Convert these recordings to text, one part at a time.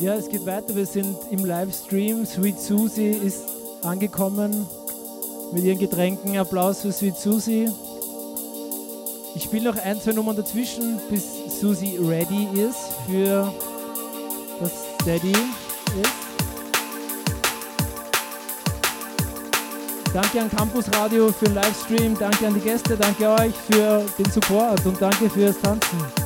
Ja, es geht weiter. Wir sind im Livestream. Sweet Susie ist angekommen mit ihren Getränken. Applaus für Sweet Susie. Ich spiele noch ein, zwei Nummern dazwischen, bis Susie ready ist für das Steady ist. Danke an Campus Radio für den Livestream, danke an die Gäste, danke euch für den Support und danke fürs Tanzen.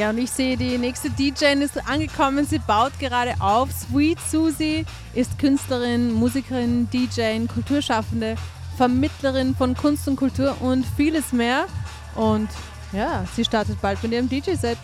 Ja, und ich sehe, die nächste DJ ist angekommen. Sie baut gerade auf. Sweet Susie ist Künstlerin, Musikerin, DJ, Kulturschaffende, Vermittlerin von Kunst und Kultur und vieles mehr. Und ja, sie startet bald mit ihrem DJ-Set.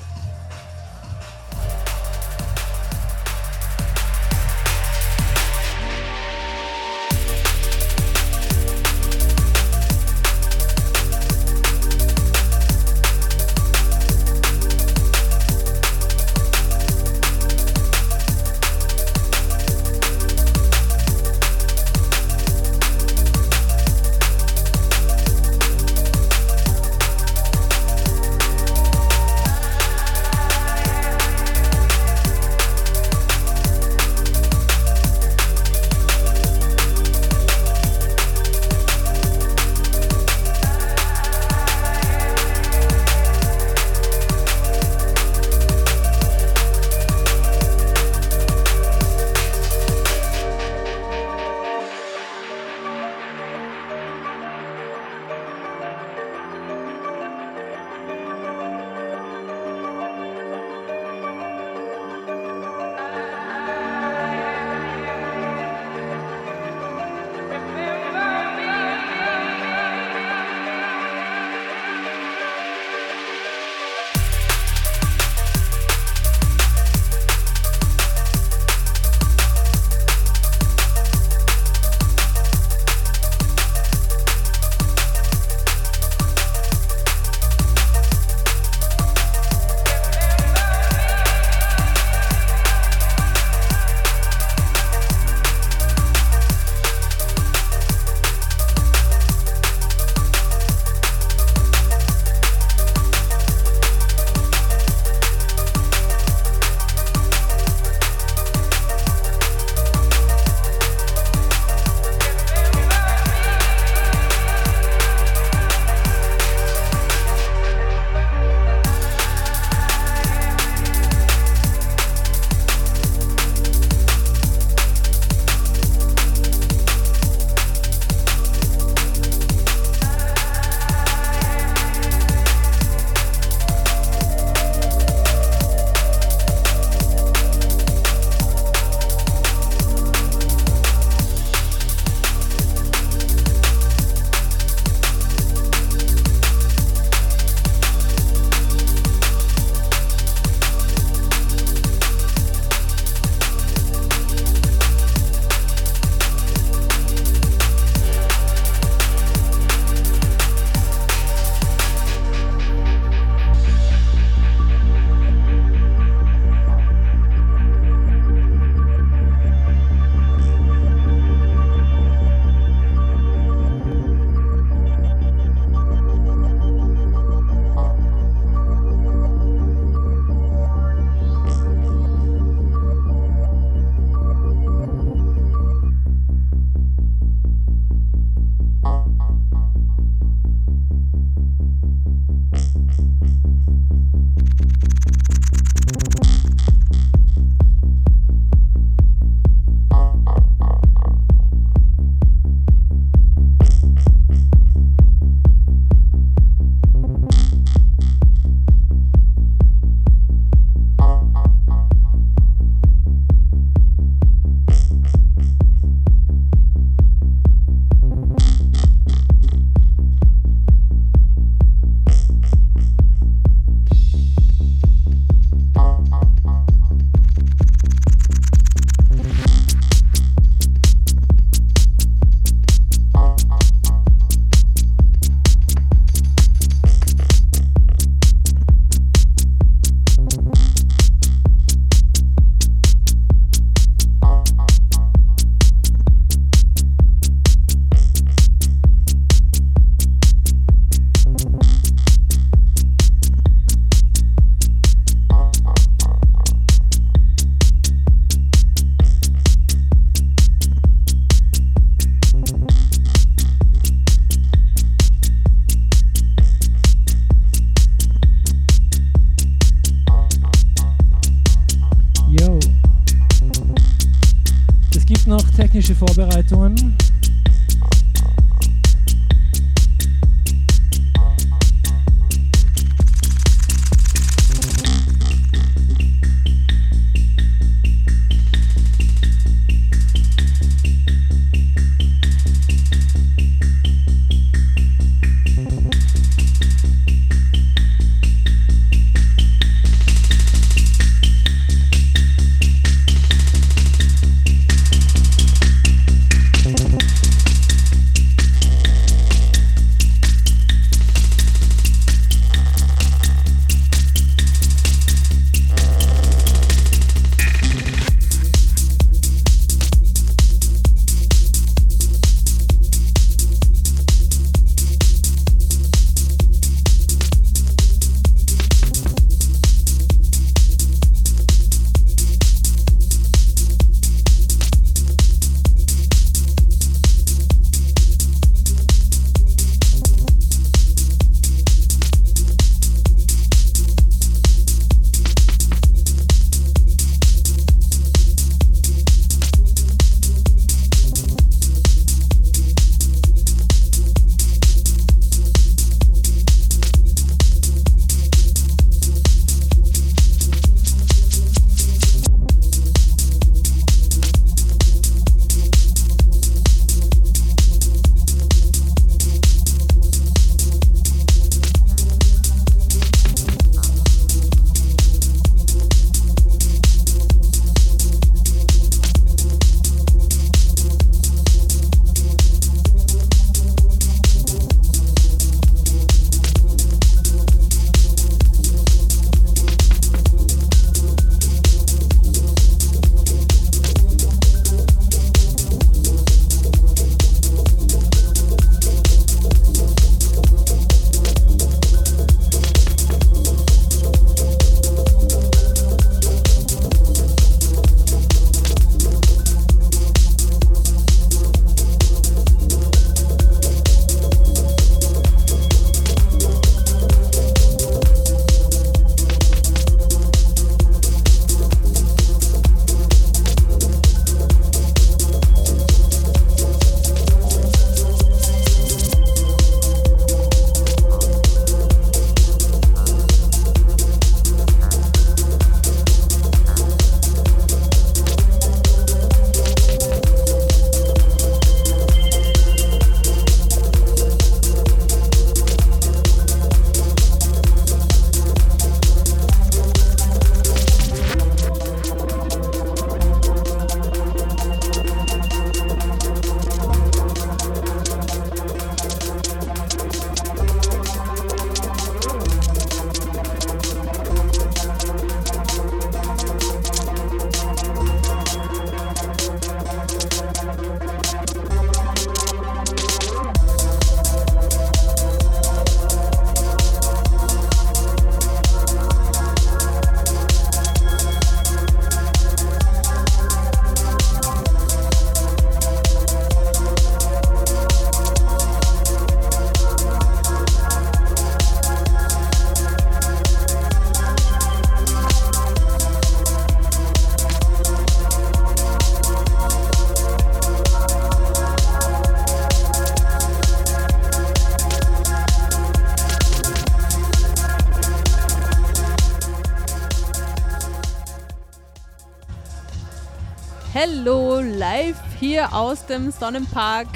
Hier aus dem Sonnenpark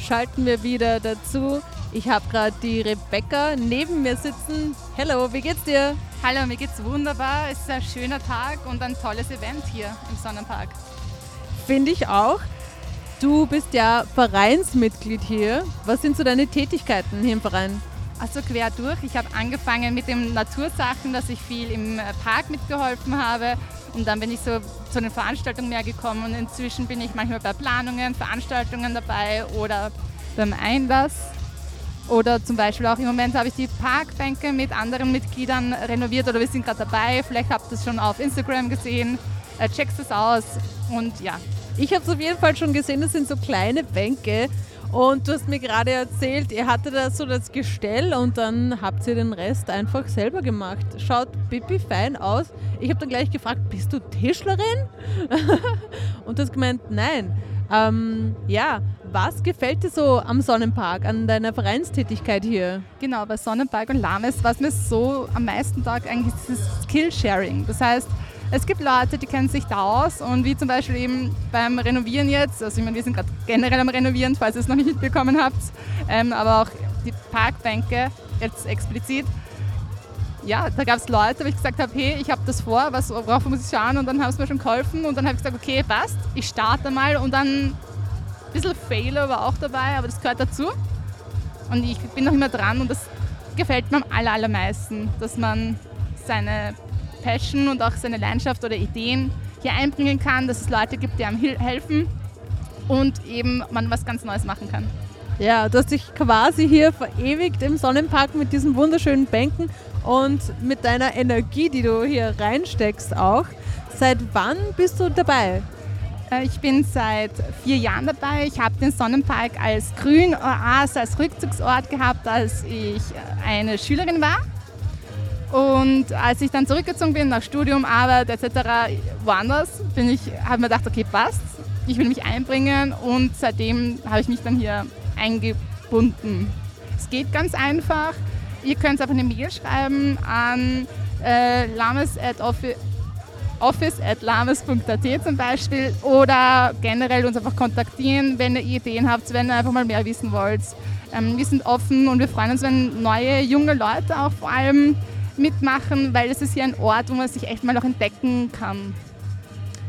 schalten wir wieder dazu. Ich habe gerade die Rebecca neben mir sitzen. Hallo, wie geht's dir? Hallo, mir geht's wunderbar. Es ist ein schöner Tag und ein tolles Event hier im Sonnenpark. Finde ich auch. Du bist ja Vereinsmitglied hier. Was sind so deine Tätigkeiten hier im Verein? Also quer durch. Ich habe angefangen mit den Natursachen, dass ich viel im Park mitgeholfen habe und dann bin ich so zu den Veranstaltungen mehr gekommen und inzwischen bin ich manchmal bei Planungen, Veranstaltungen dabei oder beim Einlass. Oder zum Beispiel auch im Moment habe ich die Parkbänke mit anderen Mitgliedern renoviert oder wir sind gerade dabei. Vielleicht habt ihr es schon auf Instagram gesehen. Äh, checkt es aus und ja. Ich habe es auf jeden Fall schon gesehen, das sind so kleine Bänke und du hast mir gerade erzählt, ihr hattet da so das Gestell und dann habt ihr den Rest einfach selber gemacht. Schaut pipi fein aus. Ich habe dann gleich gefragt, bist du Tischlerin? und du hast gemeint, nein. Ähm, ja, was gefällt dir so am Sonnenpark, an deiner Vereinstätigkeit hier? Genau, bei Sonnenpark und Lames, was mir so am meisten taugt, eigentlich ist das Skillsharing. Das heißt, es gibt Leute, die kennen sich da aus und wie zum Beispiel eben beim Renovieren jetzt, also ich meine, wir sind gerade generell am Renovieren, falls ihr es noch nicht mitbekommen habt, ähm, aber auch die Parkbänke jetzt explizit. Ja, da gab es Leute, wo ich gesagt habe, hey, ich habe das vor, was, worauf muss ich schauen? Und dann haben sie mir schon geholfen und dann habe ich gesagt, okay, passt, ich starte mal. Und dann ein bisschen Fehler war auch dabei, aber das gehört dazu. Und ich bin noch immer dran und das gefällt mir am aller, allermeisten, dass man seine Passion und auch seine Leidenschaft oder Ideen hier einbringen kann, dass es Leute gibt, die einem helfen und eben man was ganz Neues machen kann. Ja, du hast dich quasi hier verewigt im Sonnenpark mit diesen wunderschönen Bänken und mit deiner Energie, die du hier reinsteckst auch. Seit wann bist du dabei? Äh, ich bin seit vier Jahren dabei. Ich habe den Sonnenpark als Grünoase, als Rückzugsort gehabt, als ich eine Schülerin war. Und als ich dann zurückgezogen bin nach Studium, Arbeit etc. woanders, bin ich, habe mir gedacht, okay, passt. Ich will mich einbringen und seitdem habe ich mich dann hier eingebunden. Es geht ganz einfach. Ihr könnt einfach eine Mail schreiben an äh, lames.office.lames.at zum Beispiel oder generell uns einfach kontaktieren, wenn ihr Ideen habt, wenn ihr einfach mal mehr wissen wollt. Ähm, wir sind offen und wir freuen uns, wenn neue, junge Leute auch vor allem mitmachen, weil es ist hier ein Ort, wo man sich echt mal auch entdecken kann.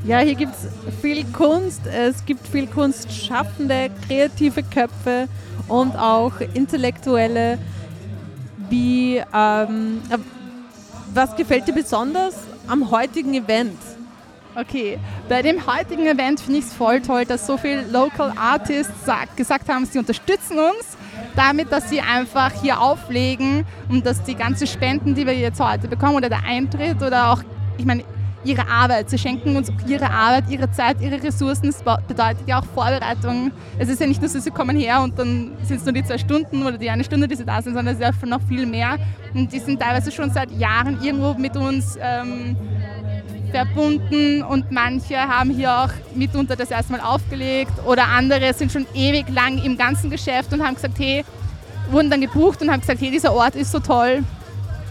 Ja, hier gibt es viel Kunst, es gibt viel kunstschaffende, kreative Köpfe und auch intellektuelle. Wie, ähm, was gefällt dir besonders am heutigen Event? Okay, bei dem heutigen Event finde ich es voll toll, dass so viele Local Artists gesagt haben, sie unterstützen uns damit, dass sie einfach hier auflegen und dass die ganzen Spenden, die wir jetzt heute bekommen oder der Eintritt oder auch, ich meine, ihre Arbeit. Sie schenken uns ihre Arbeit, ihre Zeit, ihre Ressourcen. Das bedeutet ja auch Vorbereitung. Es ist ja nicht nur so, sie kommen her und dann sind es nur die zwei Stunden oder die eine Stunde, die sie da sind, sondern es ist ja noch viel mehr. Und die sind teilweise schon seit Jahren irgendwo mit uns ähm, verbunden und manche haben hier auch mitunter das erste Mal aufgelegt oder andere sind schon ewig lang im ganzen Geschäft und haben gesagt, hey, wurden dann gebucht und haben gesagt, hey, dieser Ort ist so toll.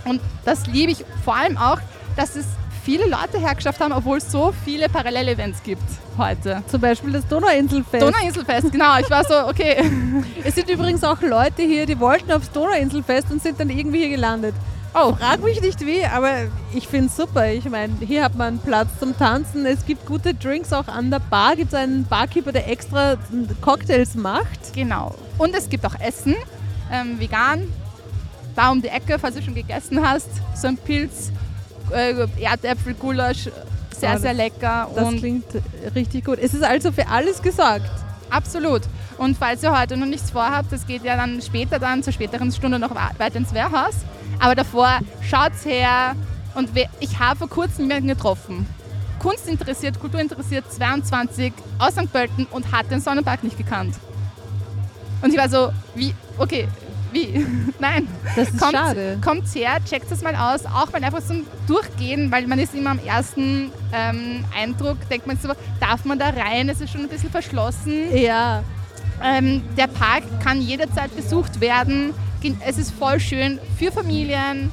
Und das liebe ich vor allem auch, dass es viele Leute hergeschafft haben, obwohl es so viele Parallelevents gibt heute. Zum Beispiel das Donauinselfest. Donauinselfest, genau. Ich war so, okay. es sind übrigens auch Leute hier, die wollten aufs Donauinselfest und sind dann irgendwie hier gelandet. Oh, frag mich nicht wie, aber ich finde es super. Ich meine, hier hat man Platz zum Tanzen. Es gibt gute Drinks auch an der Bar. Gibt es einen Barkeeper, der extra Cocktails macht? Genau. Und es gibt auch Essen, ähm, vegan. Da um die Ecke, falls du schon gegessen hast, so ein Pilz, äh, Erdäpfelgulasch, sehr, oh, sehr lecker. Das und klingt richtig gut. Es ist also für alles gesorgt. Absolut. Und falls ihr heute noch nichts vorhabt, das geht ja dann später dann, zur späteren Stunde noch weiter ins Wehrhaus. Aber davor, schaut's her. Und ich habe vor kurzem jemanden getroffen. Kunst interessiert, Kultur interessiert, 22 aus St. Pölten und hat den Sonnenpark nicht gekannt. Und ich war so, wie, okay, wie? Nein. Das ist kommt, schade. Kommt her, checkt das mal aus, auch mal einfach zum Durchgehen, weil man ist immer am ersten ähm, Eindruck, denkt man so, darf man da rein? Es ist schon ein bisschen verschlossen. Ja. Ähm, der Park kann jederzeit besucht werden es ist voll schön für Familien,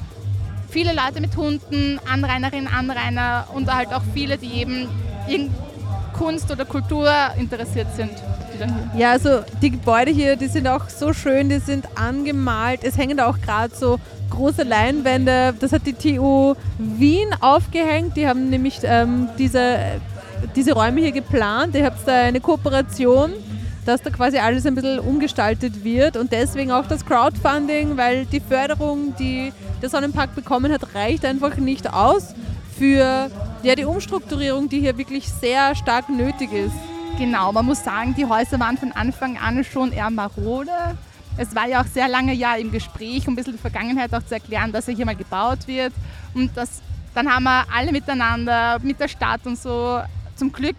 viele Leute mit Hunden, Anrainerinnen, Anrainer und halt auch viele, die eben in Kunst oder Kultur interessiert sind. Ja, also die Gebäude hier, die sind auch so schön, die sind angemalt. Es hängen da auch gerade so große Leinwände. Das hat die TU Wien aufgehängt. Die haben nämlich ähm, diese, diese Räume hier geplant. Ihr habt da eine Kooperation dass da quasi alles ein bisschen umgestaltet wird und deswegen auch das Crowdfunding, weil die Förderung, die der Sonnenpark bekommen hat, reicht einfach nicht aus für ja, die Umstrukturierung, die hier wirklich sehr stark nötig ist. Genau, man muss sagen, die Häuser waren von Anfang an schon eher marode. Es war ja auch sehr lange ja im Gespräch, um ein bisschen die Vergangenheit auch zu erklären, dass er hier mal gebaut wird. Und das, dann haben wir alle miteinander, mit der Stadt und so, zum Glück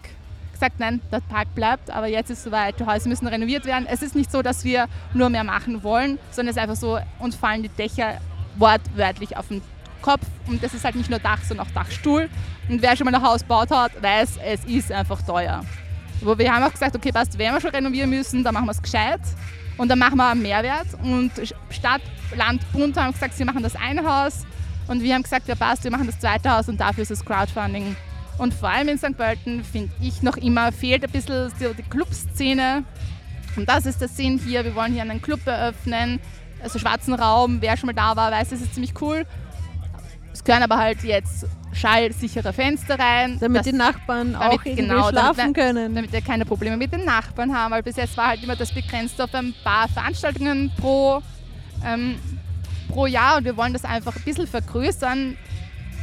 gesagt, nein, der Park bleibt, aber jetzt ist es soweit, die Häuser müssen renoviert werden. Es ist nicht so, dass wir nur mehr machen wollen, sondern es ist einfach so, uns fallen die Dächer wortwörtlich auf den Kopf und das ist halt nicht nur Dach, sondern auch Dachstuhl. Und wer schon mal ein Haus gebaut hat, weiß, es ist einfach teuer. Wo wir haben auch gesagt, okay, passt, wenn wir schon renovieren müssen, dann machen wir es gescheit und dann machen wir einen Mehrwert. Und Stadt, Land, Bund haben gesagt, sie machen das eine Haus und wir haben gesagt, ja passt, wir machen das zweite Haus und dafür ist das Crowdfunding. Und vor allem in St. Pölten, finde ich noch immer, fehlt ein bisschen die Clubszene. Und das ist der Sinn hier. Wir wollen hier einen Club eröffnen, also schwarzen Raum. Wer schon mal da war, weiß, das ist ziemlich cool. Es gehören aber halt jetzt schallsichere Fenster rein. Damit die Nachbarn damit, auch irgendwie genau, schlafen damit, können. Damit wir keine Probleme mit den Nachbarn haben, weil bis jetzt war halt immer das begrenzt auf ein paar Veranstaltungen pro, ähm, pro Jahr und wir wollen das einfach ein bisschen vergrößern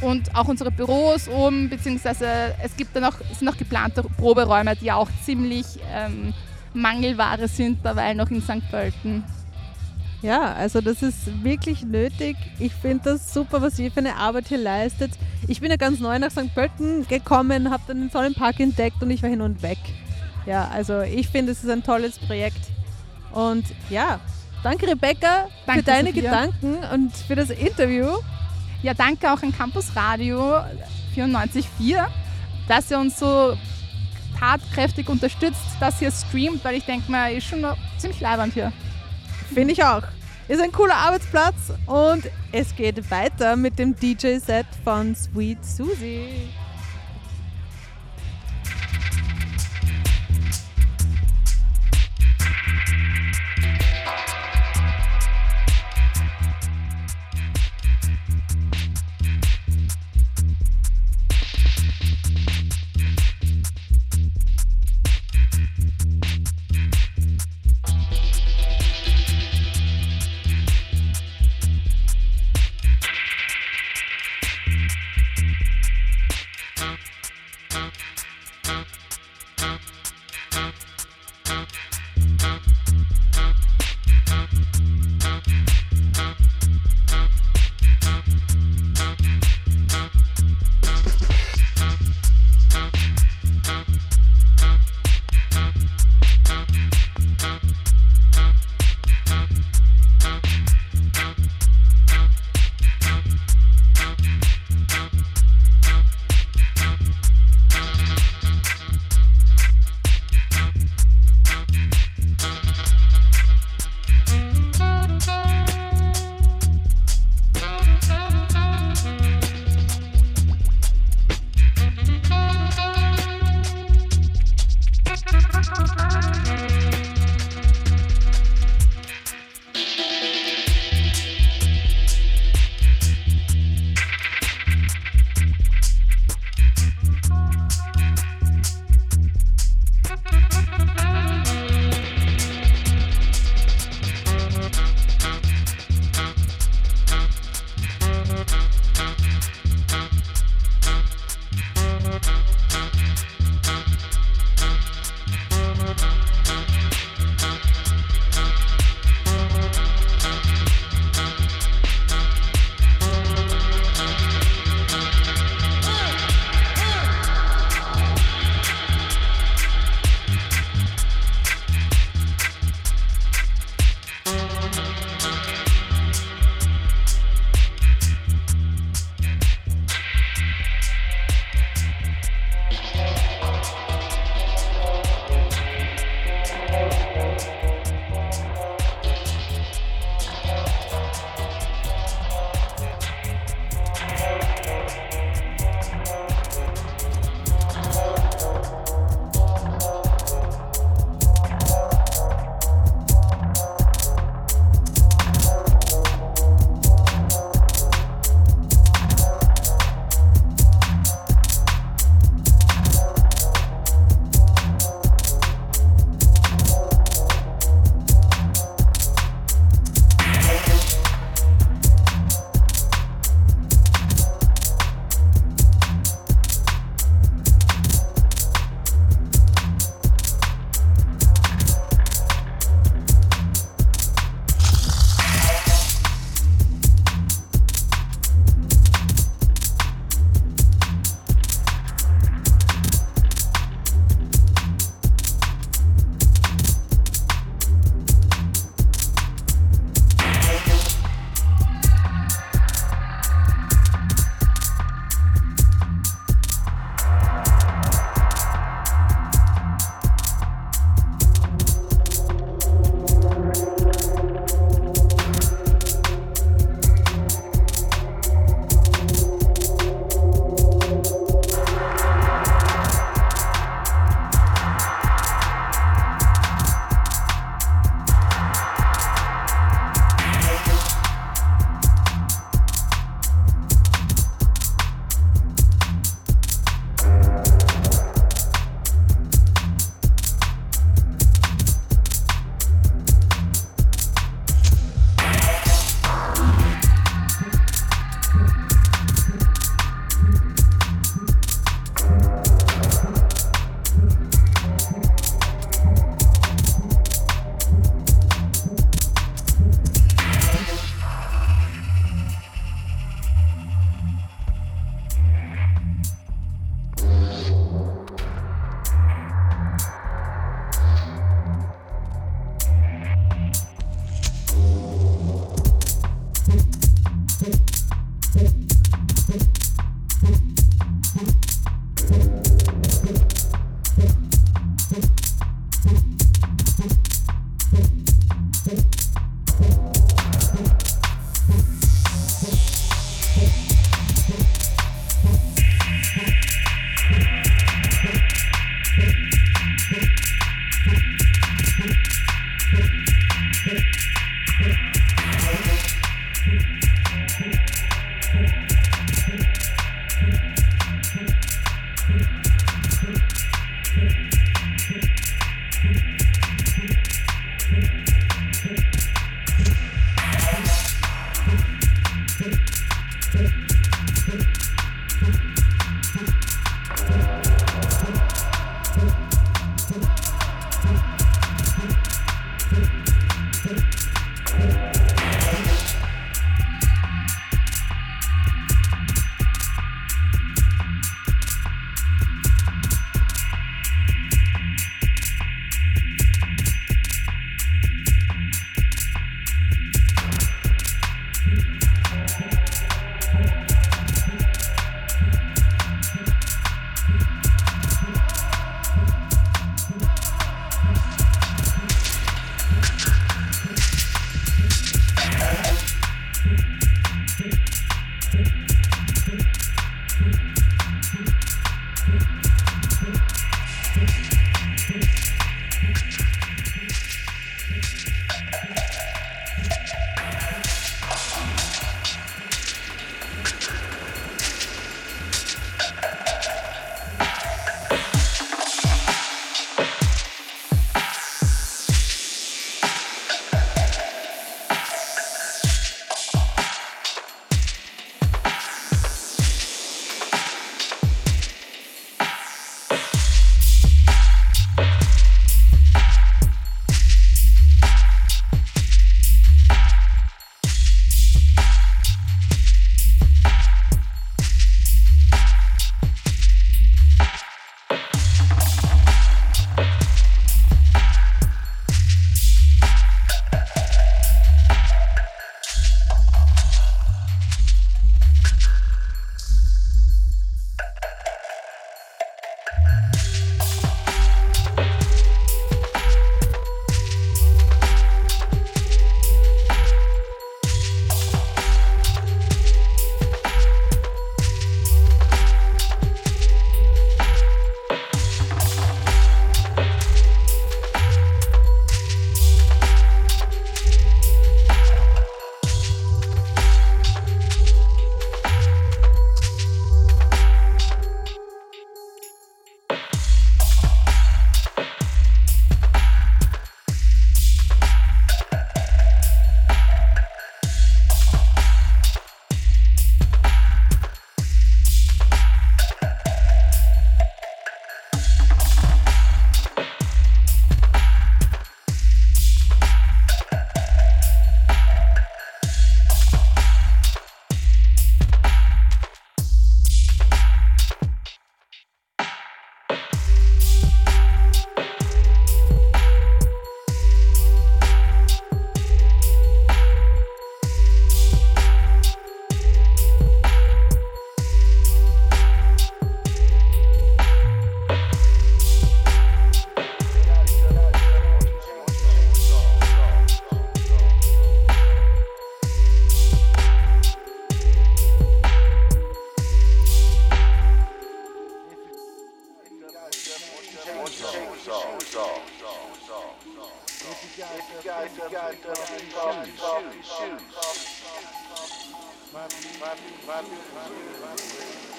und auch unsere Büros oben, beziehungsweise es gibt dann noch, sind noch geplante Proberäume, die auch ziemlich ähm, Mangelware sind, dabei noch in St. Pölten. Ja, also das ist wirklich nötig. Ich finde das super, was ihr für eine Arbeit hier leistet. Ich bin ja ganz neu nach St. Pölten gekommen, habe dann den tollen Park entdeckt und ich war hin und weg. Ja, also ich finde, es ist ein tolles Projekt. Und ja, danke Rebecca danke, für deine Sophia. Gedanken und für das Interview. Ja, danke auch an Campus Radio 94.4, dass ihr uns so tatkräftig unterstützt, dass ihr streamt, weil ich denke mal, ist schon ziemlich leibend hier. Finde ich auch. Ist ein cooler Arbeitsplatz und es geht weiter mit dem DJ-Set von Sweet Susie.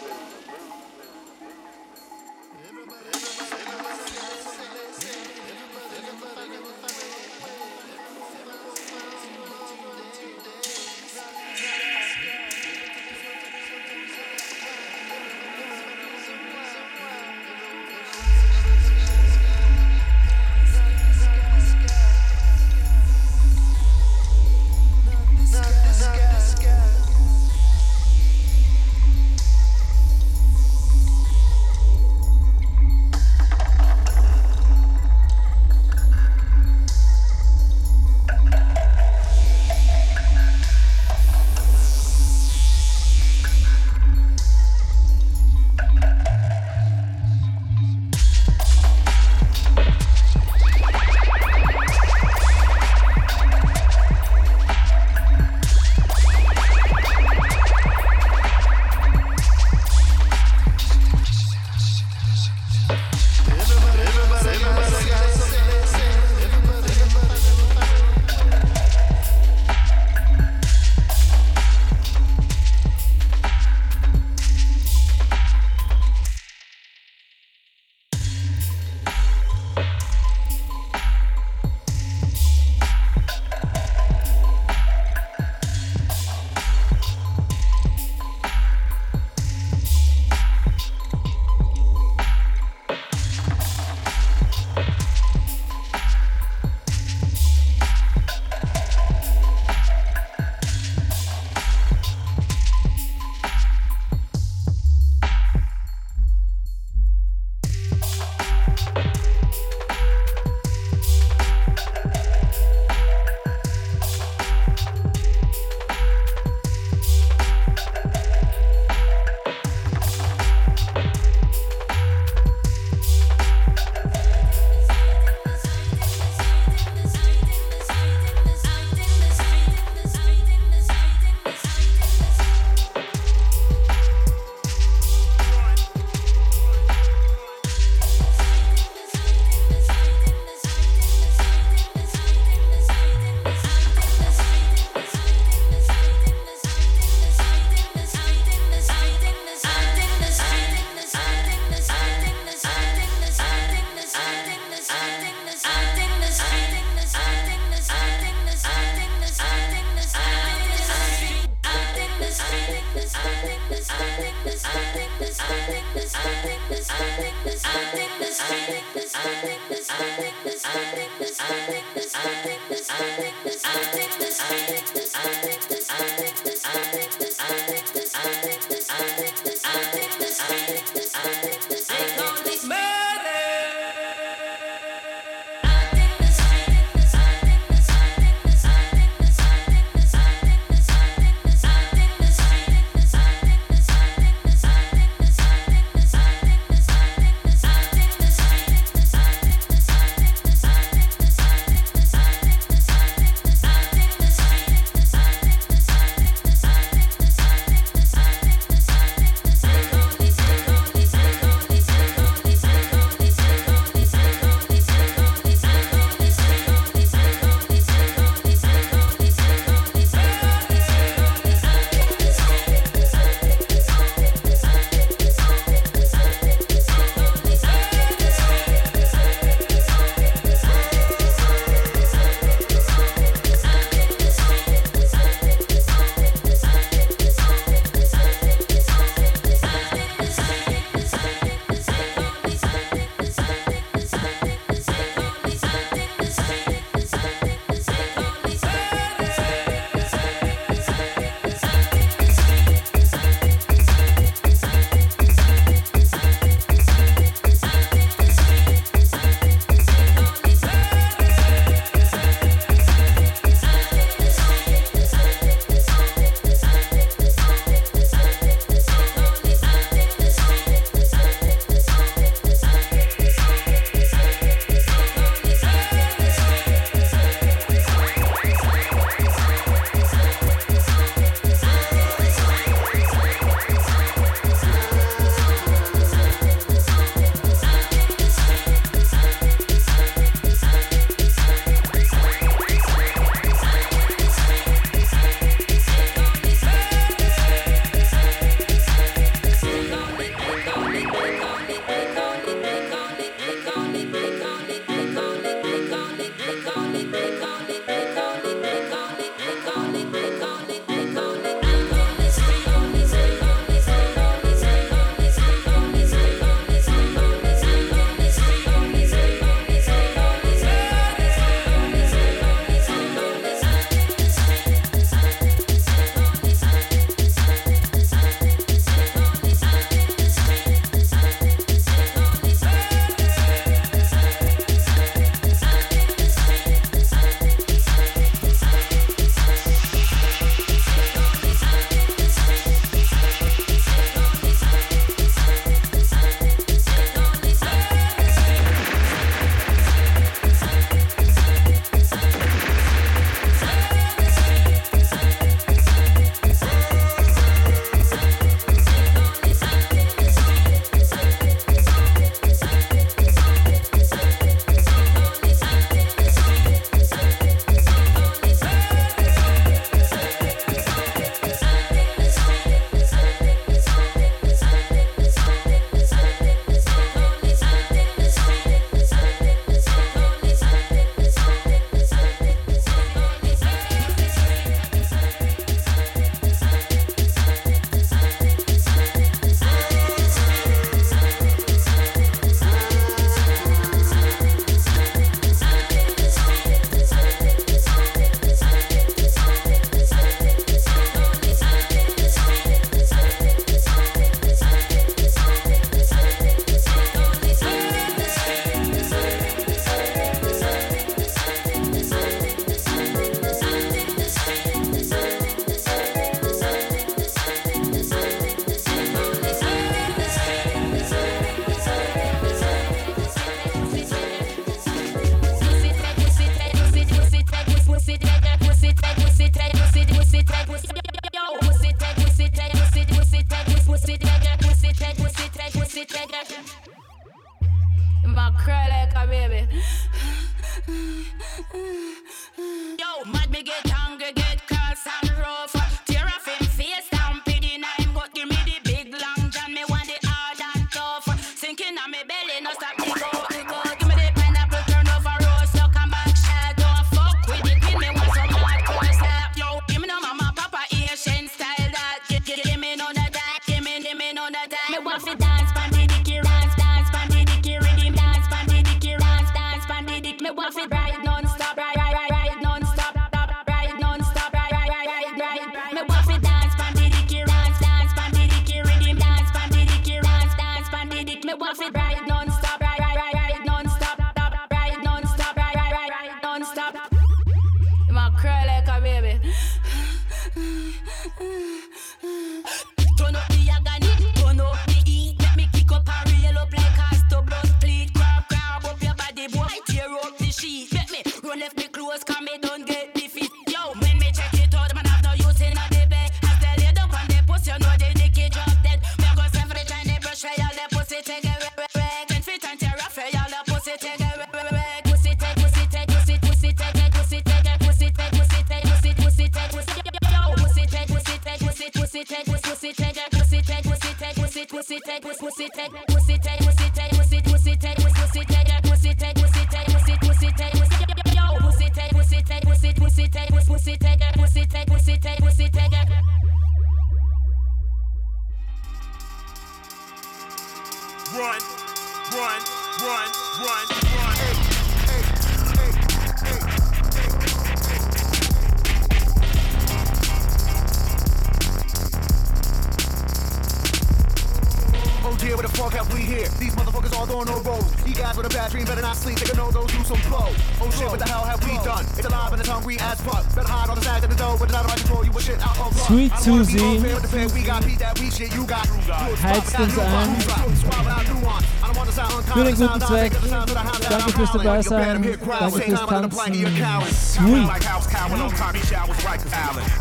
Shoes. real to say we got beat that we shit you got. Heizt uns ein. Für den guten Zweck. Danke fürs dabei sein. Danke fürs Tanzen. Sweet.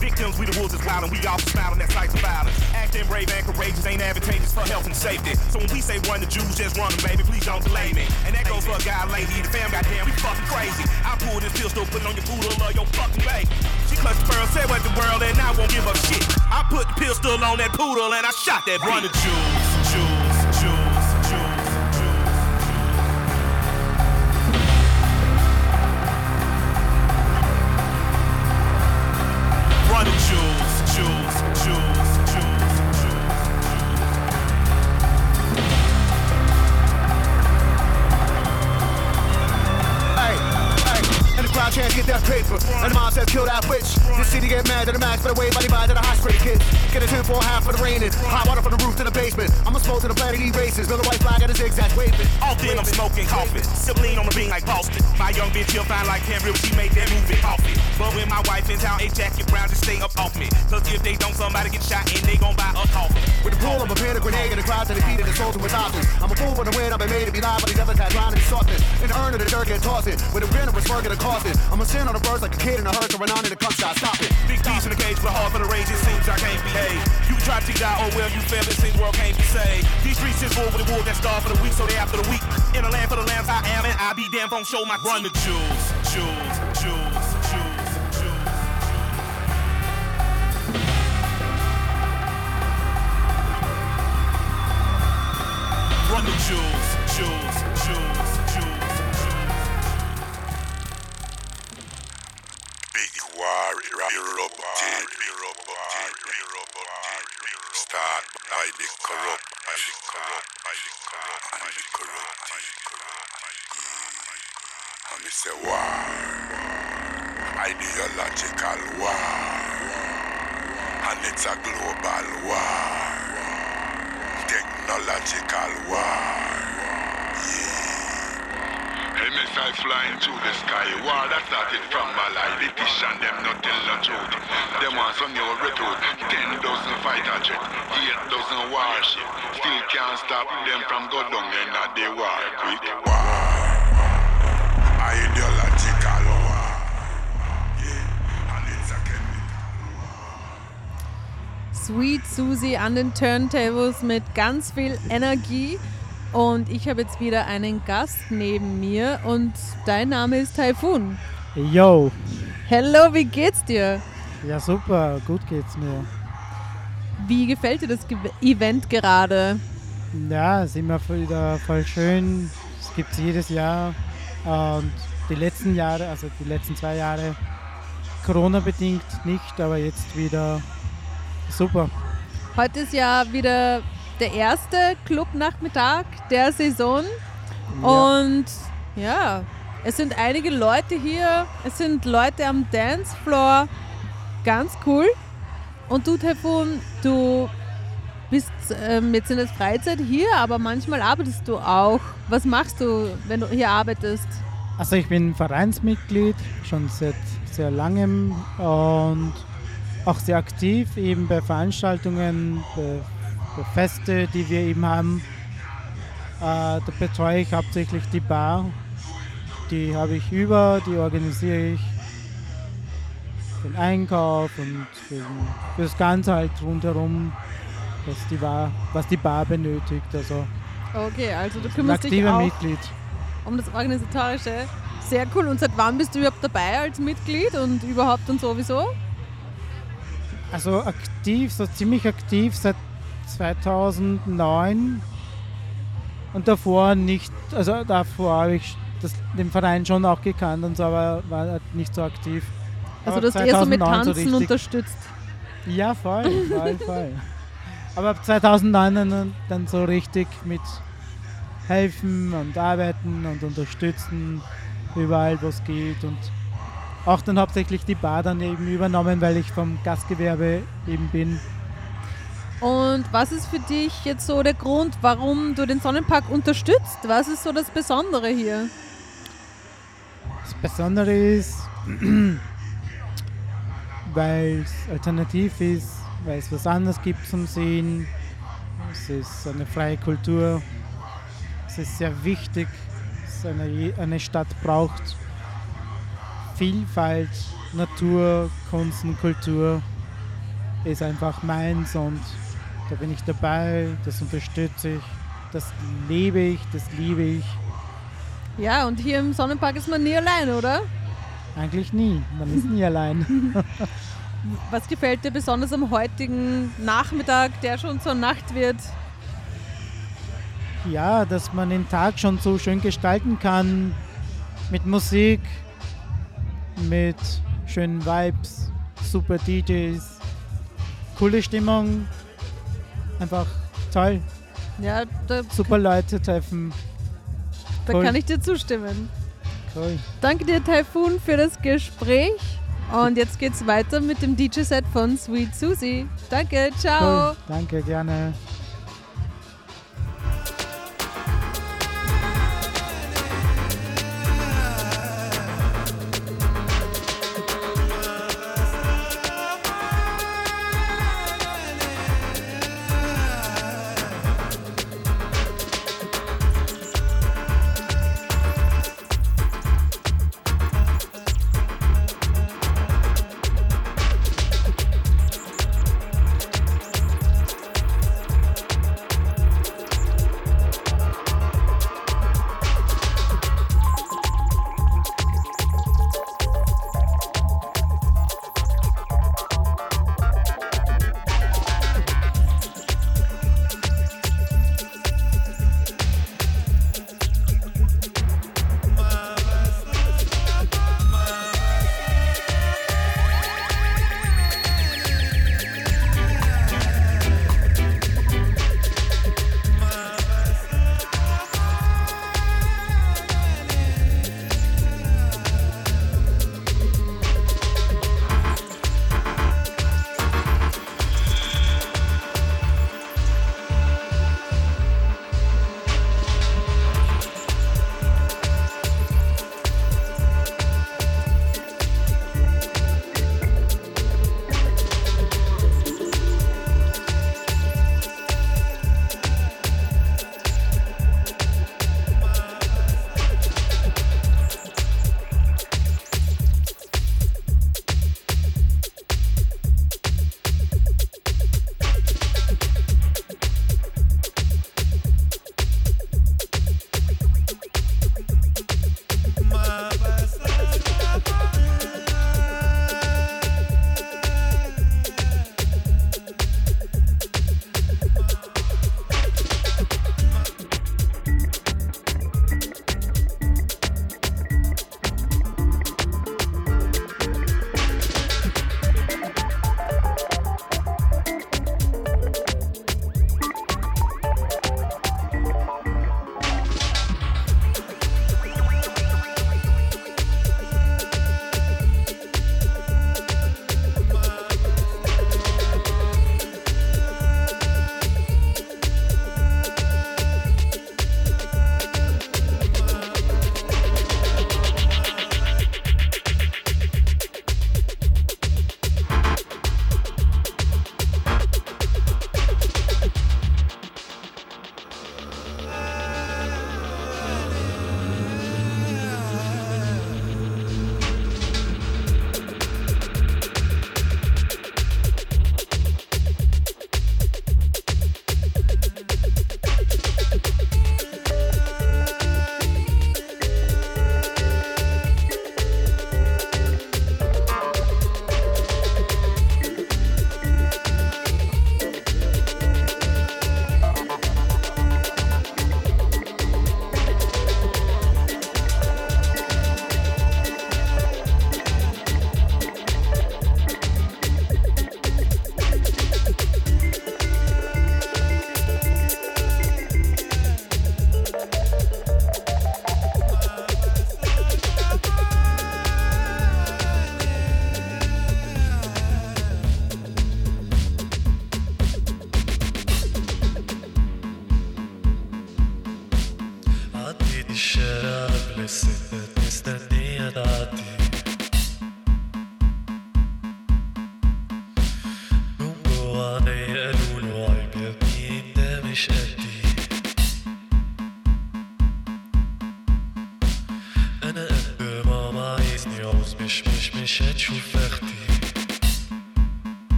Victims, we the wolves is clouding. We all smiling, that's like the violence. Acting brave and courageous ain't advantageous for health and safety. So when we say run the Jews, just run baby. Please don't delay me. And that goes for a guy, lady, the fam, goddamn, we fucking crazy. I pull this pistol, put it on your poodle or your fucking baby. She clutched the pearl, said what the world, and I won't give up shit. I put the pistol on that poodle and I shot that Run the Jews, city get mad to the max, but away body by to the high straight kids. Get a 10 for a half for the raining. Hot water from the roof to the basement. I'm exposed to the planet he races. Build a white flag at a zigzag waving. All then I'm smoking coffee. Sibling on the bean like Boston. My young bitch, she'll find like River, she made that movie coffee. But when my wife in town, a jacket brown, just stay up off me. Cause if they don't, somebody get shot and they gon' buy a coffin. With the pool, I'm a pin, a grenade, and the crowd to the and the souls with options. I'm a fool for the win, I've been made to be live, but these never had drowned in softness. In the urn of the dirt, get tossed it. With a grin, I was working a coffin. I'm a sin on the birds like a kid in a hearse, or run on in the shot. Stop it. Big piece in the cage, but hard for the rage, it seems I can't behave. You try to die, oh well, you fail, it seems world can't be saved. These streets is war with the war that starve for the weak, so they after the weak. In the land for the lambs, I am, and I be damn, don't show my Run the jewels, Jews, start by the corrupt, the corrupt, the corrupt, the corrupt. And me say war, ideological war, and it's a global war, technological war. MSI flying through the sky. War that started from Malay. The and them not tell the truth. Them want some new can't stop them from go down in a the war quick. War. Ideological war. Yeah. And it's a chemical Sweet Susie an den Turntables mit ganz viel Energie. Und ich habe jetzt wieder einen Gast neben mir und dein Name ist Typhoon. Yo, Hello, wie geht's dir? ja super, gut geht's mir. Wie gefällt dir das Event gerade? Ja, ist immer wieder voll schön. Es gibt es jedes Jahr. Und die letzten Jahre, also die letzten zwei Jahre, Corona-bedingt nicht, aber jetzt wieder super. Heute ist ja wieder der erste Clubnachmittag der Saison. Ja. Und ja, es sind einige Leute hier, es sind Leute am Dancefloor. Ganz cool. Und du, Typhoon, du bist ähm, jetzt in der Freizeit hier, aber manchmal arbeitest du auch. Was machst du, wenn du hier arbeitest? Also ich bin Vereinsmitglied, schon seit sehr langem und auch sehr aktiv eben bei Veranstaltungen, bei, bei Feste, die wir eben haben. Äh, da betreue ich hauptsächlich die Bar. Die habe ich über, die organisiere ich. Den Einkauf und für, für das Ganze halt rundherum, was die Bar, was die Bar benötigt. Also Okay, also du ein kümmerst dich auch Mitglied. um das Organisatorische. Sehr cool. Und seit wann bist du überhaupt dabei als Mitglied und überhaupt und sowieso? Also aktiv, so ziemlich aktiv seit 2009 und davor nicht, also davor habe ich das, den Verein schon auch gekannt und so, aber war halt nicht so aktiv. Also Aber du hast eher so mit 2009 Tanzen richtig- unterstützt. Ja, voll, voll, voll. Aber ab 2009 dann, dann so richtig mit helfen und arbeiten und unterstützen, überall wo es geht und auch dann hauptsächlich die Bar dann eben übernommen, weil ich vom Gastgewerbe eben bin. Und was ist für dich jetzt so der Grund, warum du den Sonnenpark unterstützt? Was ist so das Besondere hier? Das Besondere ist, weil es alternativ ist, weil es was anderes gibt zum Sehen. Es ist eine freie Kultur. Es ist sehr wichtig, eine, eine Stadt braucht Vielfalt, Natur, Kunst und Kultur ist einfach meins und da bin ich dabei, das unterstütze ich, das lebe ich, das liebe ich. Ja, und hier im Sonnenpark ist man nie allein, oder? Eigentlich nie, man ist nie allein. Was gefällt dir besonders am heutigen Nachmittag, der schon zur Nacht wird? Ja, dass man den Tag schon so schön gestalten kann mit Musik, mit schönen Vibes, super DJs, coole Stimmung, einfach toll, Ja, da, super Leute treffen, da cool. kann ich dir zustimmen. cool. Danke dir, Typhoon, für das Gespräch. Und jetzt geht's weiter mit dem DJ-Set von Sweet Susie. Danke, ciao. cool. Danke, gerne.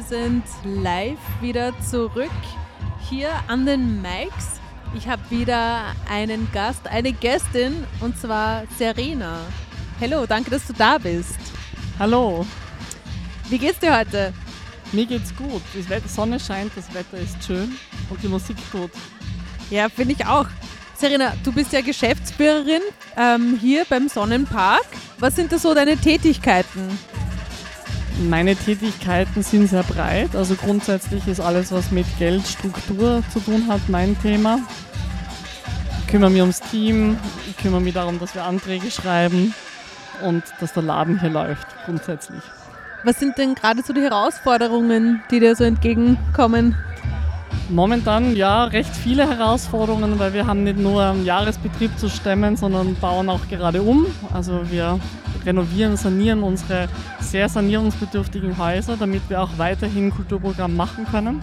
Wir sind live wieder zurück hier an den Mics. Ich habe wieder einen Gast, eine Gästin und zwar Serena. Hallo, danke, dass du da bist. Hallo, Wie geht's dir heute? mir geht's gut. Die Sonne scheint, das Wetter ist schön und die Musik gut. Ja, finde ich auch. Serena, du bist ja Geschäftsführerin ähm, hier beim Sonnenpark. Was sind da so deine Tätigkeiten? Meine Tätigkeiten sind sehr breit. Also grundsätzlich ist alles, was mit Geldstruktur zu tun hat, mein Thema. Ich kümmere mich ums Team, ich kümmere mich darum, dass wir Anträge schreiben und dass der Laden hier läuft, grundsätzlich. Was sind denn gerade so die Herausforderungen, die dir so entgegenkommen? Momentan ja recht viele Herausforderungen, weil wir haben nicht nur einen Jahresbetrieb zu stemmen, sondern bauen auch gerade um. Also wir renovieren, sanieren unsere sehr sanierungsbedürftigen Häuser, damit wir auch weiterhin Kulturprogramm machen können.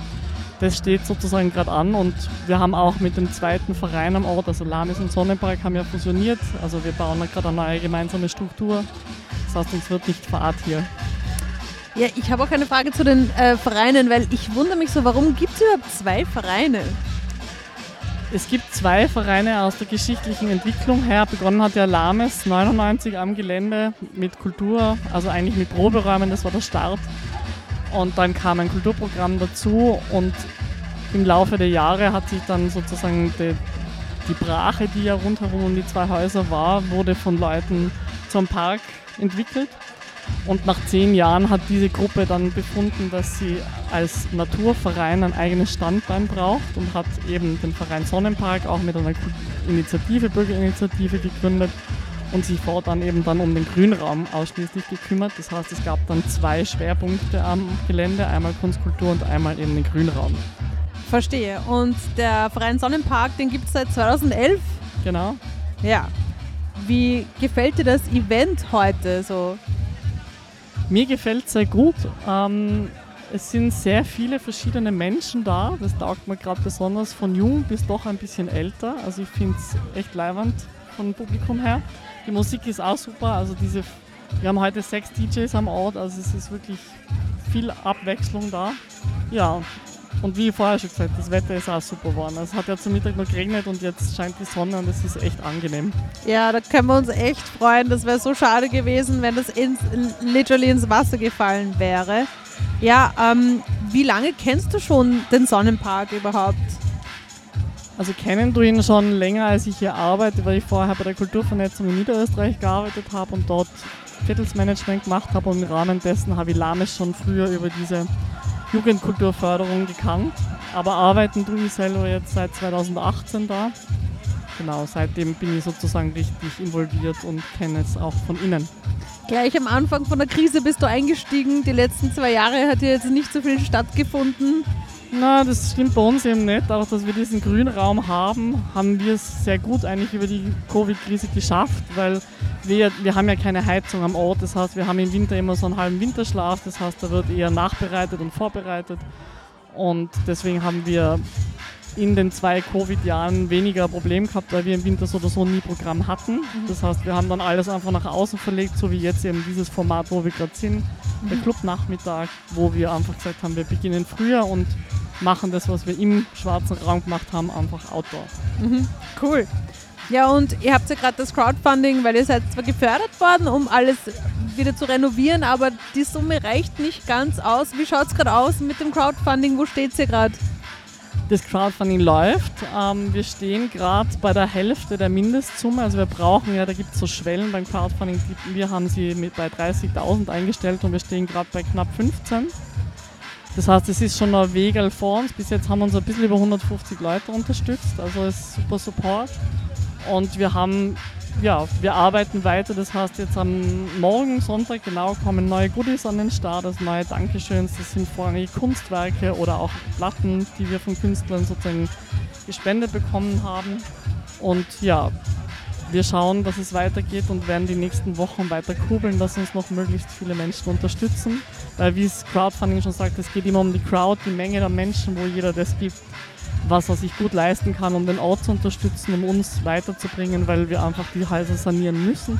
Das steht sozusagen gerade an und wir haben auch mit dem zweiten Verein am Ort, also Lamis und Sonnenpark, haben ja fusioniert. Also wir bauen gerade eine neue gemeinsame Struktur. Das heißt, uns wird nicht fad hier. Ja, ich habe auch eine Frage zu den äh, Vereinen, weil ich wundere mich so, warum gibt es überhaupt zwei Vereine? Es gibt zwei Vereine aus der geschichtlichen Entwicklung her. Begonnen hat ja Lames 99 am Gelände mit Kultur, also eigentlich mit Proberäumen, das war der Start. Und dann kam ein Kulturprogramm dazu und im Laufe der Jahre hat sich dann sozusagen die, die Brache, die ja rundherum um die zwei Häuser war, wurde von Leuten zum Park entwickelt. Und nach zehn Jahren hat diese Gruppe dann befunden, dass sie als Naturverein ein eigenes Standbein braucht und hat eben den Verein Sonnenpark auch mit einer Initiative, Bürgerinitiative gegründet und sich fortan eben dann um den Grünraum ausschließlich gekümmert. Das heißt, es gab dann zwei Schwerpunkte am Gelände, einmal Kunstkultur und einmal eben den Grünraum. Verstehe. Und der Verein Sonnenpark, den gibt es seit 2011? Genau. Ja. Wie gefällt dir das Event heute so? Mir gefällt es sehr gut. Ähm, es sind sehr viele verschiedene Menschen da. Das taugt mir gerade besonders von jung bis doch ein bisschen älter. Also ich finde es echt leiwand vom Publikum her. Die Musik ist auch super. Also diese, wir haben heute sechs DJs am Ort, also es ist wirklich viel Abwechslung da. Ja, und wie vorher schon gesagt, das Wetter ist auch super geworden. Es hat ja zum Mittag noch geregnet und jetzt scheint die Sonne und es ist echt angenehm. Ja, da können wir uns echt freuen. Das wäre so schade gewesen, wenn das ins, literally ins Wasser gefallen wäre. Ja, ähm, wie lange kennst du schon den Sonnenpark überhaupt? Also kennen du ihn schon länger, als ich hier arbeite, weil ich vorher bei der Kulturvernetzung in Niederösterreich gearbeitet habe und dort Viertelsmanagement gemacht habe und im Rahmen dessen habe ich Lames schon früher über diese Jugendkulturförderung gekannt. Aber arbeiten tue selber jetzt seit 2018 da. Genau, seitdem bin ich sozusagen richtig involviert und kenne es auch von innen. Gleich am Anfang von der Krise bist du eingestiegen. Die letzten zwei Jahre hat ja jetzt nicht so viel stattgefunden. Na, das stimmt bei uns eben nicht. Auch dass wir diesen Grünraum haben, haben wir es sehr gut eigentlich über die Covid-Krise geschafft, weil wir, wir haben ja keine Heizung am Ort. Das heißt, wir haben im Winter immer so einen halben Winterschlaf. Das heißt, da wird eher nachbereitet und vorbereitet. Und deswegen haben wir in den zwei Covid-Jahren weniger Problem gehabt, weil wir im Winter so oder so nie Programm hatten. Das heißt, wir haben dann alles einfach nach außen verlegt, so wie jetzt eben dieses Format, wo wir gerade sind, der Clubnachmittag, wo wir einfach gesagt haben, wir beginnen früher und machen das, was wir im schwarzen Raum gemacht haben, einfach outdoor. Mhm, cool. Ja, und ihr habt ja gerade das Crowdfunding, weil ihr seid zwar gefördert worden, um alles wieder zu renovieren, aber die Summe reicht nicht ganz aus. Wie schaut es gerade aus mit dem Crowdfunding? Wo steht ihr gerade? Das Crowdfunding läuft. Ähm, wir stehen gerade bei der Hälfte der Mindestsumme. Also wir brauchen ja, da gibt es so Schwellen beim Crowdfunding. Wir haben sie mit bei 30.000 eingestellt und wir stehen gerade bei knapp 15. Das heißt, es ist schon ein Weg vor uns. Bis jetzt haben uns ein bisschen über 150 Leute unterstützt. Also es ist super Support. Und wir haben, ja, wir arbeiten weiter. Das heißt, jetzt am Morgen, Sonntag genau, kommen neue Goodies an den Start, also neue Dankeschöns. Das sind vorrangig Kunstwerke oder auch Platten, die wir von Künstlern sozusagen gespendet bekommen haben. Und ja, wir schauen, dass es weitergeht und werden die nächsten Wochen weiter kurbeln, dass uns noch möglichst viele Menschen unterstützen. Weil wie es Crowdfunding schon sagt, es geht immer um die Crowd, die Menge der Menschen, wo jeder das gibt, was er sich gut leisten kann, um den Ort zu unterstützen, um uns weiterzubringen, weil wir einfach die Häuser sanieren müssen.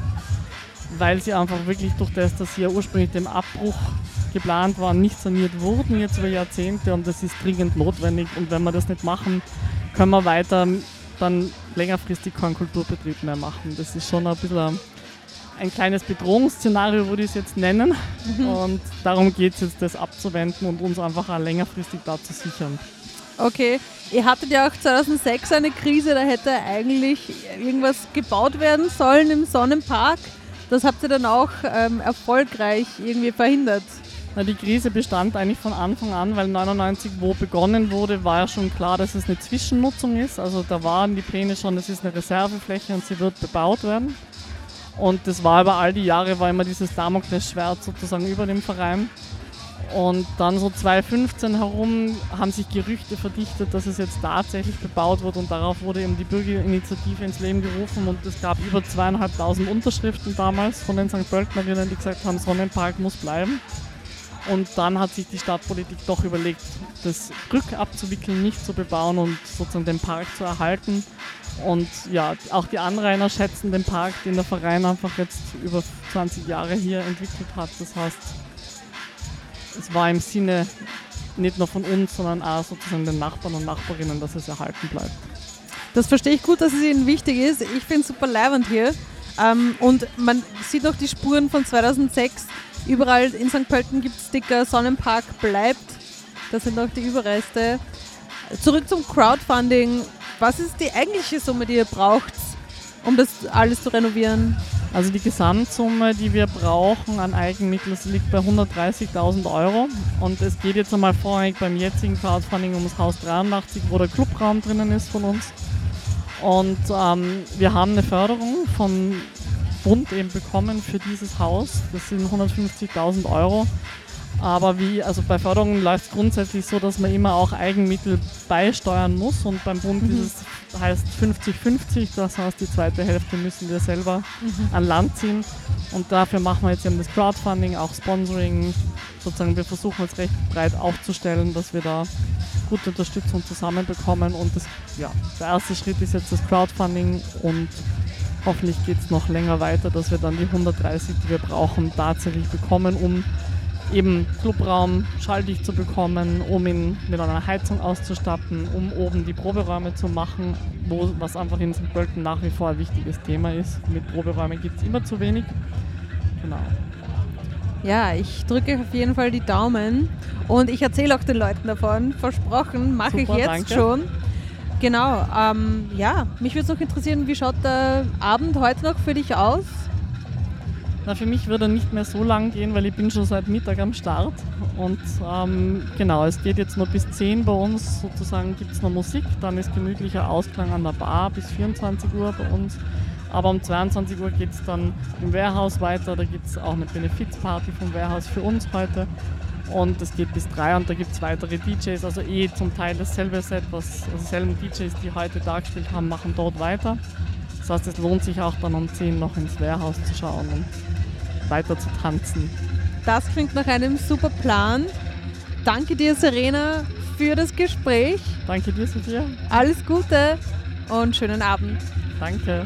Weil sie einfach wirklich durch das, dass sie ja ursprünglich dem Abbruch geplant waren, nicht saniert wurden jetzt über Jahrzehnte und das ist dringend notwendig. Und wenn wir das nicht machen, können wir weiter dann längerfristig keinen Kulturbetrieb mehr machen. Das ist schon ein bisschen ein kleines Bedrohungsszenario, würde ich es jetzt nennen. Und darum geht es jetzt, das abzuwenden und uns einfach auch längerfristig da zu sichern. Okay, ihr hattet ja auch 2006 eine Krise, da hätte eigentlich irgendwas gebaut werden sollen im Sonnenpark. Das habt ihr dann auch ähm, erfolgreich irgendwie verhindert. Na, die Krise bestand eigentlich von Anfang an, weil 99, wo begonnen wurde, war ja schon klar, dass es eine Zwischennutzung ist. Also da waren die Pläne schon, es ist eine Reservefläche und sie wird bebaut werden. Und das war über all die Jahre, war immer dieses Damoklesschwert sozusagen über dem Verein. Und dann so 2015 herum haben sich Gerüchte verdichtet, dass es jetzt tatsächlich bebaut wird und darauf wurde eben die Bürgerinitiative ins Leben gerufen und es gab über zweieinhalbtausend Unterschriften damals von den St. Pöltenerinnen, die gesagt haben, Sonnenpark muss bleiben. Und dann hat sich die Stadtpolitik doch überlegt, das rückabzuwickeln, nicht zu bebauen und sozusagen den Park zu erhalten. Und ja, auch die Anrainer schätzen den Park, den der Verein einfach jetzt über 20 Jahre hier entwickelt hat. Das heißt, es war im Sinne nicht nur von uns, sondern auch sozusagen den Nachbarn und Nachbarinnen, dass es erhalten bleibt. Das verstehe ich gut, dass es Ihnen wichtig ist. Ich finde es super leibend hier. Ähm, und man sieht noch die Spuren von 2006. Überall in St. Pölten gibt es Sticker, Sonnenpark bleibt. Das sind noch die Überreste. Zurück zum Crowdfunding. Was ist die eigentliche Summe, die ihr braucht, um das alles zu renovieren? Also die Gesamtsumme, die wir brauchen an Eigenmitteln, liegt bei 130.000 Euro. Und es geht jetzt einmal vorrangig beim jetzigen Crowdfunding um das Haus 83, wo der Clubraum drinnen ist von uns. Und ähm, wir haben eine Förderung vom Bund eben bekommen für dieses Haus. Das sind 150.000 Euro. Aber wie, also bei Förderungen läuft es grundsätzlich so, dass man immer auch Eigenmittel beisteuern muss und beim Bund Mhm. ist es heißt 50-50, das heißt die zweite Hälfte müssen wir selber Mhm. an Land ziehen. Und dafür machen wir jetzt eben das Crowdfunding, auch Sponsoring, sozusagen wir versuchen es recht breit aufzustellen, dass wir da gute Unterstützung zusammenbekommen. Und das, ja, der erste Schritt ist jetzt das Crowdfunding. Und hoffentlich geht es noch länger weiter, dass wir dann die 130, die wir brauchen, tatsächlich bekommen, um eben Clubraum schalldicht zu bekommen, um ihn mit einer Heizung auszustatten, um oben die Proberäume zu machen, wo, was einfach in St. Pölten nach wie vor ein wichtiges Thema ist. Mit Proberäumen gibt es immer zu wenig. Genau. Ja, ich drücke auf jeden Fall die Daumen und ich erzähle auch den Leuten davon. Versprochen, mache ich jetzt danke. schon. Genau, ähm, ja, mich würde es noch interessieren, wie schaut der Abend heute noch für dich aus? Na, für mich wird er nicht mehr so lang gehen, weil ich bin schon seit Mittag am Start. Und ähm, genau, es geht jetzt nur bis 10 bei uns. Sozusagen gibt es noch Musik, dann ist gemütlicher Ausklang an der Bar bis 24 Uhr bei uns. Aber um 22 Uhr geht es dann im Warehouse weiter. Da gibt es auch eine Benefizparty vom Warehouse für uns heute. Und es geht bis 3 und da gibt es weitere DJs, also eh zum Teil dasselbe Set, was also dieselben DJs, die heute da gespielt haben, machen dort weiter. Das heißt, es lohnt sich auch dann um 10 noch ins Warehouse zu schauen und weiter zu tanzen. Das klingt nach einem super Plan. Danke dir, Serena, für das Gespräch. Danke dir, Sophia. Alles Gute und schönen Abend. Danke.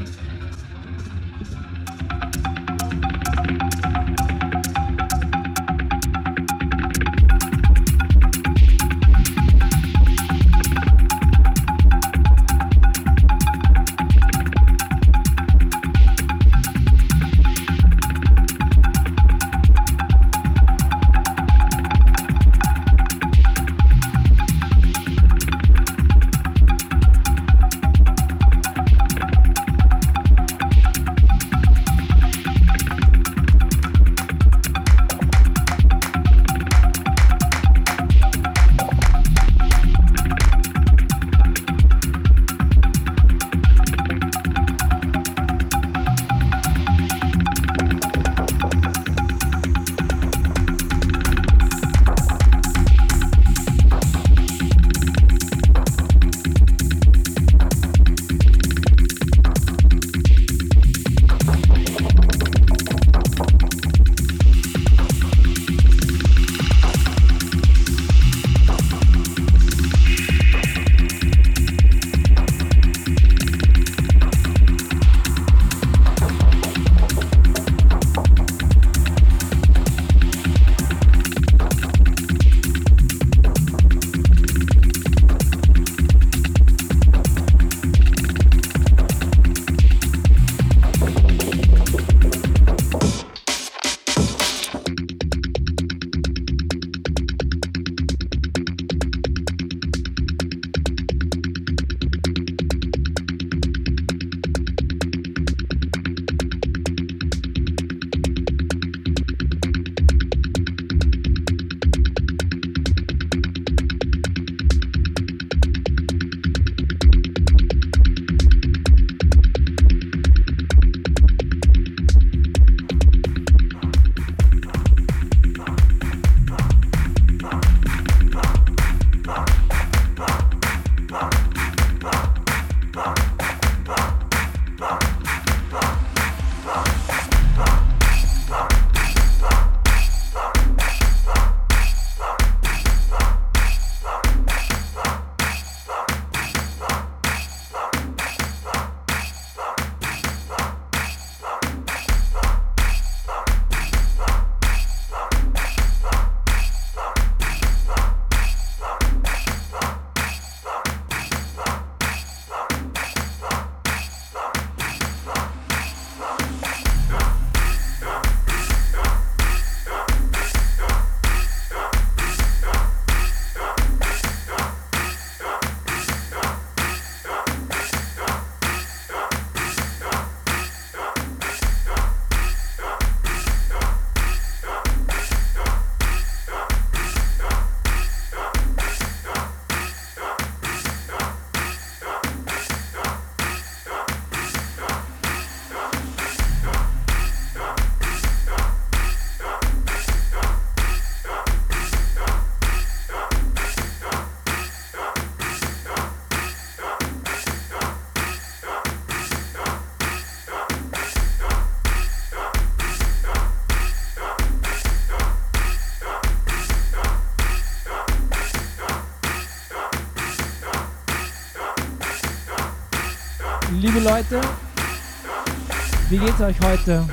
Geht's euch heute?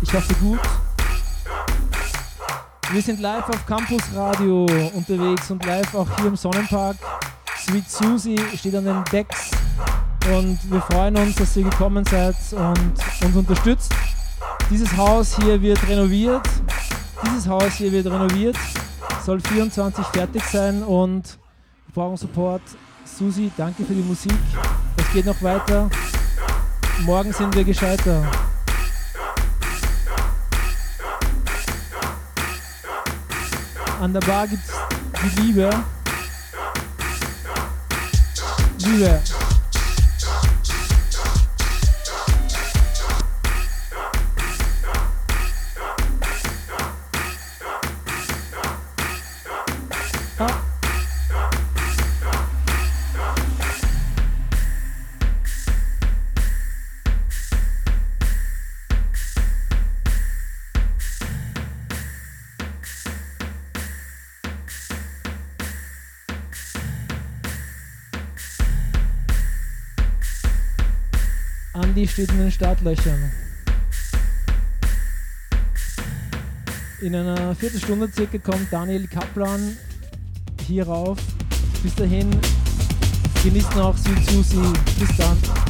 Ich hoffe gut. Wir sind live auf Campus Radio unterwegs und live auch hier im Sonnenpark. Sweet Susie steht an den Decks und wir freuen uns, dass ihr gekommen seid und uns unterstützt. Dieses Haus hier wird renoviert. Dieses Haus hier wird renoviert, soll 24 fertig sein und wir brauchen Support. Susi, danke für die Musik. Geht noch weiter. Morgen sind wir gescheiter. An der Bar gibt's die Liebe. Liebe. Startlöchern. In einer Viertelstunde circa kommt Daniel Kaplan hier rauf. Bis dahin genießt noch Süd Susi. Bis dann.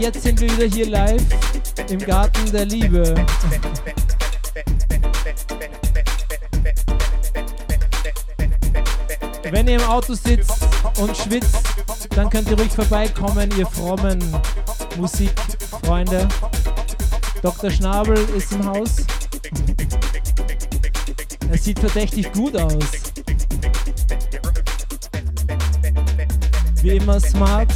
Jetzt sind wir wieder hier live im Garten der Liebe. Wenn ihr im Auto sitzt und schwitzt, dann könnt ihr ruhig vorbeikommen, ihr frommen Musikfreunde. Dr. Schnabel ist im Haus. Er sieht verdächtig gut aus. Wie immer smart.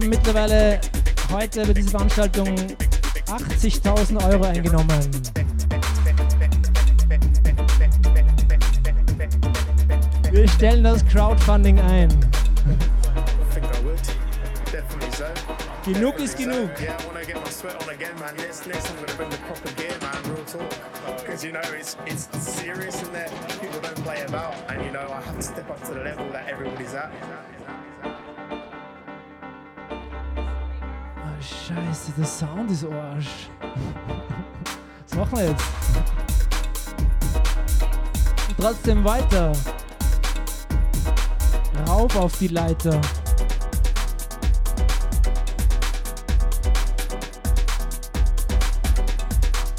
Haben mittlerweile heute bei dieser Veranstaltung 80.000 Euro eingenommen. Wir stellen das Crowdfunding ein. Genug ist genug. Because, you know, it's, it's serious in there. People don't play about. And, you know, I have to step up to the level that everybody's at. Scheiße, der Sound ist Arsch. Was machen wir jetzt? Und trotzdem weiter. Rauf auf die Leiter.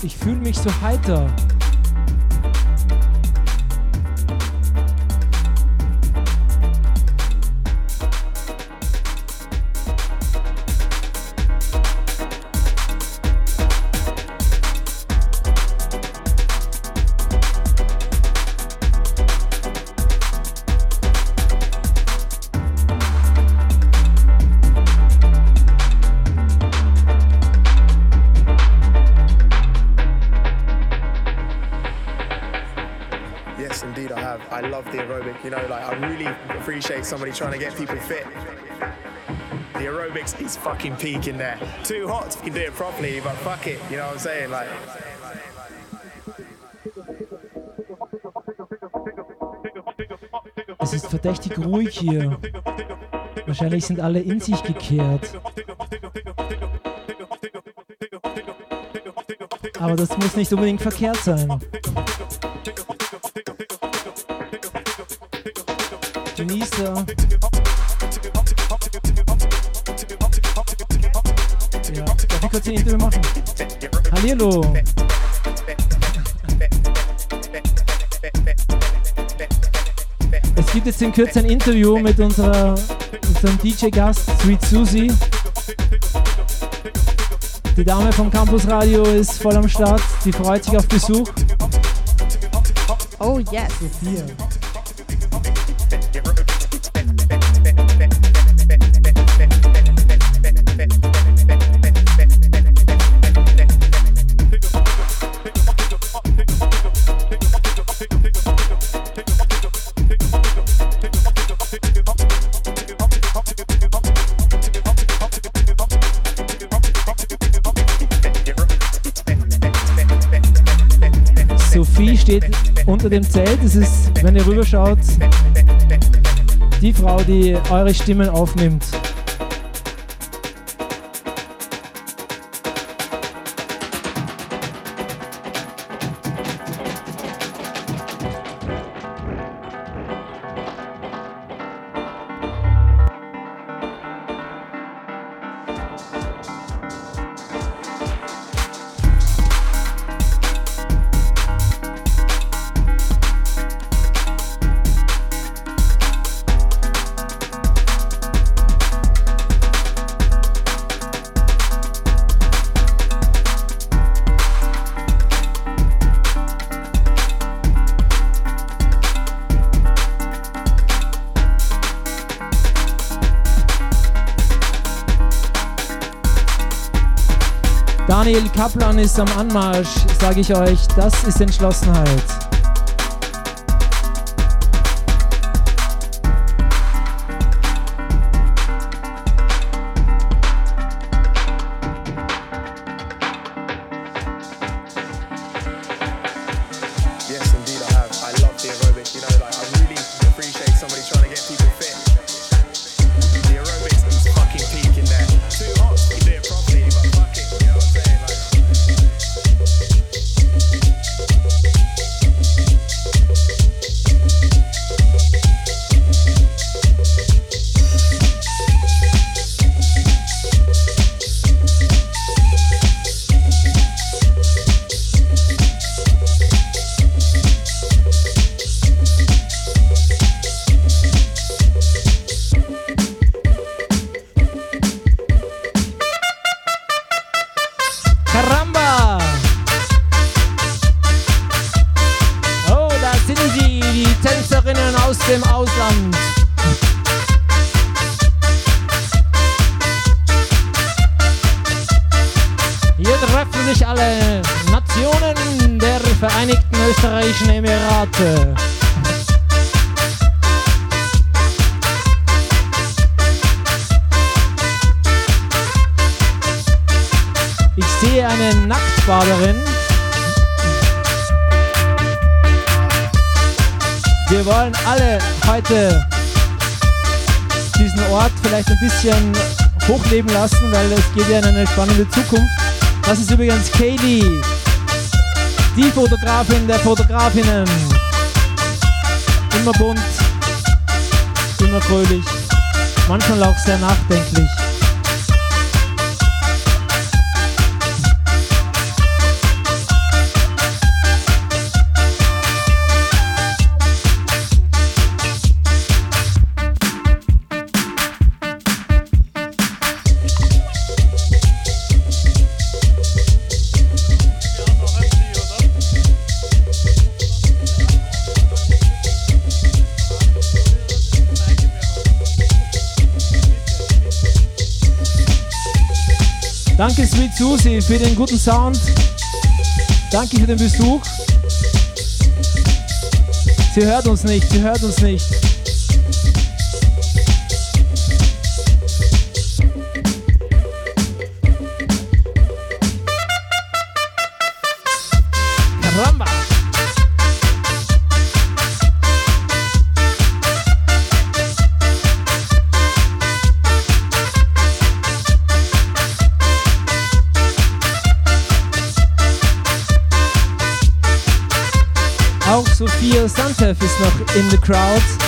Ich fühle mich so heiter. Appreciate somebody trying to get people fit. The aerobics is fucking peak in there. Too hot can do it properly, but fuck it. You know what I'm saying? Like, Es ist verdächtig ruhig hier. Wahrscheinlich sind alle in sich gekehrt. Aber das muss nicht unbedingt verkehrt sein. Kurz ein Interview machen? Hallihallo. Es gibt jetzt in Kürze ein Interview mit unserer, unserem DJ-Gast Sweet Susie. Die Dame vom Campus Radio ist voll am Start. Die freut sich auf Besuch. Oh yes. Sophia. Unter dem Zelt. Es ist, wenn ihr rüberschaut, die Frau, die eure Stimmen aufnimmt. Kaplan ist am Anmarsch, sage ich euch. Das ist Entschlossenheit. Land. Hier treffen sich alle Nationen der Vereinigten Österreichischen Emirate. Ich sehe eine Nacktbaderin. Wir wollen alle heute diesen Ort vielleicht ein bisschen hochleben lassen, weil es geht ja in eine spannende Zukunft. Das ist übrigens Kaylee, die Fotografin der Fotografinnen. Immer bunt, immer fröhlich, manchmal auch sehr nachdenklich. Susi für den guten Sound. Danke für den Besuch. Sie hört uns nicht, sie hört uns nicht. Noch in the crowd.